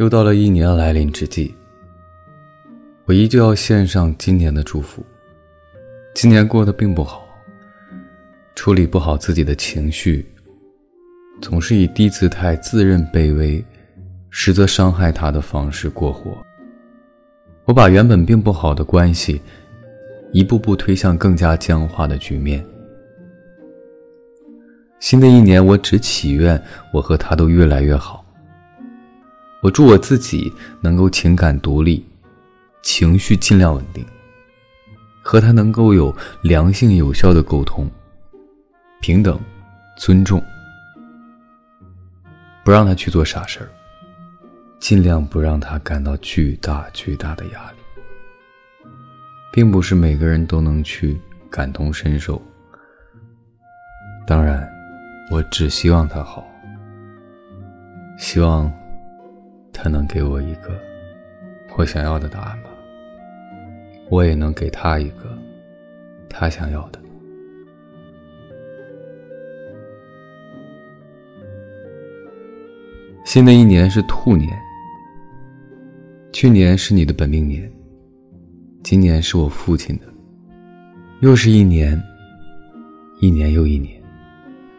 又到了一年来临之际，我依旧要献上今年的祝福。今年过得并不好，处理不好自己的情绪，总是以低姿态、自认卑微，实则伤害他的方式过活。我把原本并不好的关系，一步步推向更加僵化的局面。新的一年，我只祈愿我和他都越来越好。我祝我自己能够情感独立，情绪尽量稳定，和他能够有良性有效的沟通，平等、尊重，不让他去做傻事儿，尽量不让他感到巨大巨大的压力。并不是每个人都能去感同身受，当然，我只希望他好，希望。他能给我一个我想要的答案吧，我也能给他一个他想要的。新的一年是兔年，去年是你的本命年，今年是我父亲的，又是一年，一年又一年，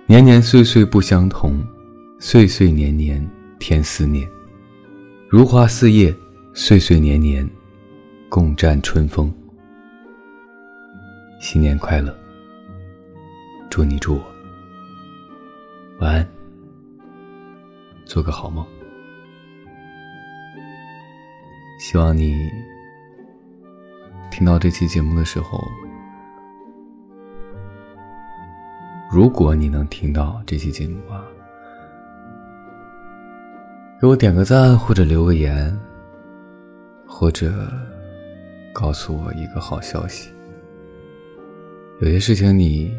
年年岁岁不相同，岁岁年年添思念。如花似叶，岁岁年年，共占春风。新年快乐！祝你祝我晚安，做个好梦。希望你听到这期节目的时候，如果你能听到这期节目啊。给我点个赞，或者留个言，或者告诉我一个好消息。有些事情你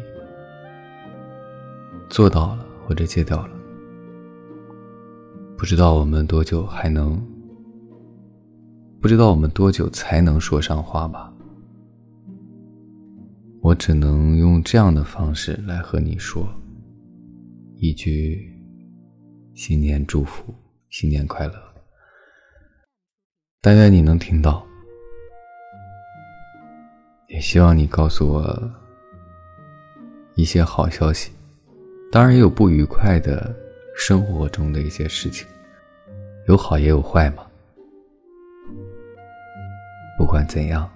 做到了，或者戒掉了，不知道我们多久还能，不知道我们多久才能说上话吧。我只能用这样的方式来和你说一句新年祝福。新年快乐！但愿你能听到，也希望你告诉我一些好消息。当然，也有不愉快的生活中的一些事情，有好也有坏嘛。不管怎样，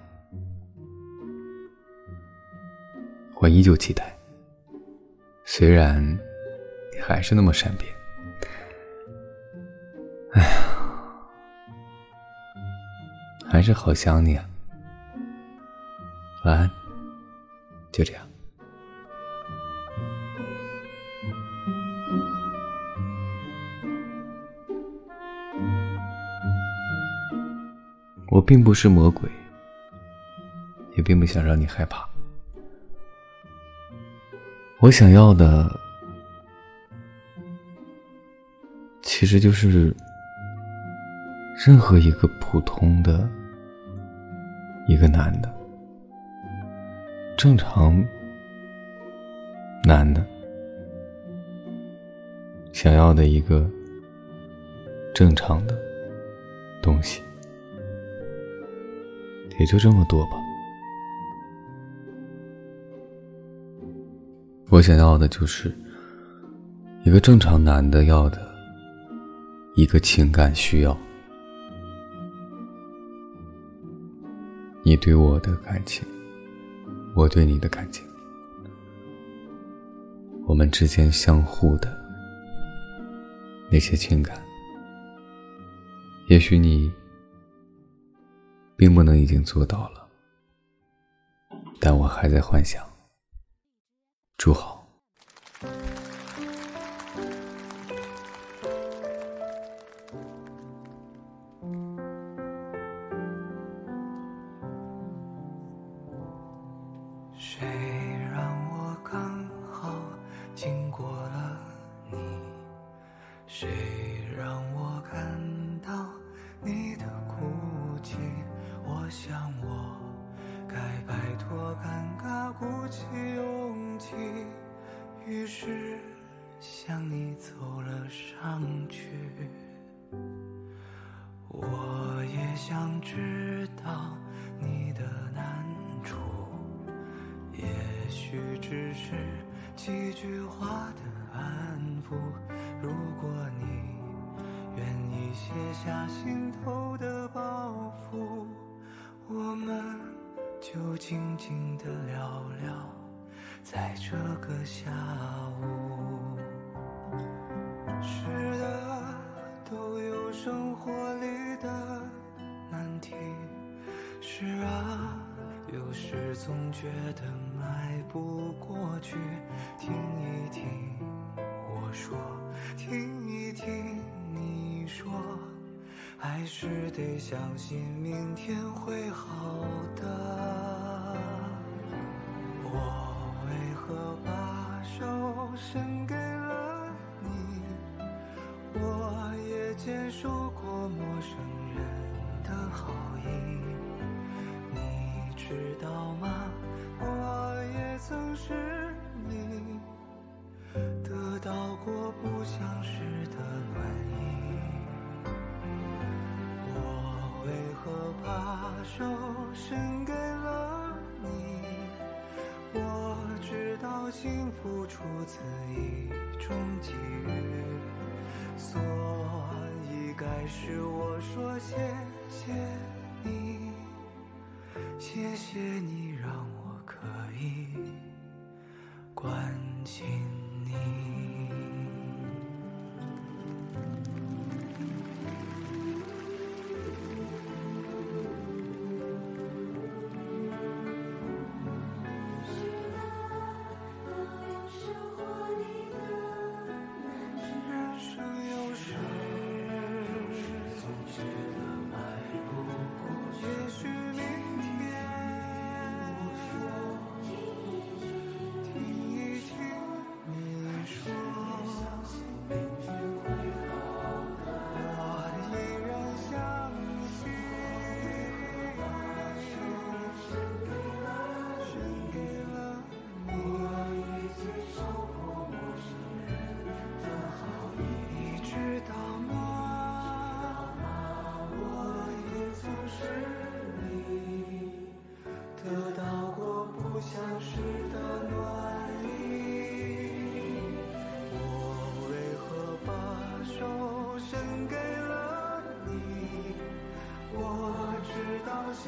我依旧期待。虽然你还是那么善变。还是好想你啊！晚安，就这样。我并不是魔鬼，也并不想让你害怕。我想要的，其实就是。任何一个普通的一个男的，正常男的想要的一个正常的东西，也就这么多吧。我想要的就是一个正常男的要的一个情感需要。你对我的感情，我对你的感情，我们之间相互的那些情感，也许你并不能已经做到了，但我还在幻想。祝好。谁让我看到你的哭泣？我想我该摆脱尴尬，鼓起勇气，于是向你走了上去。我也想知道你的难处，也许只是几句话的安抚。如果你愿意卸下心头的包袱，我们就静静的聊聊，在这个下午。是的，都有生活里的难题。是啊，有时总觉得迈不过去。听一听我说，听一听你说，还是得相信明天会好的。我为何把手伸给了你？我也接受过陌生人的好意，你知道吗？到过不相识的暖意。我为何把手伸给了你？我知道幸福出自一种机遇，所以该是我说谢谢你，谢谢你让我可以关心你。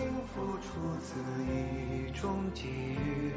幸福出自一种机遇，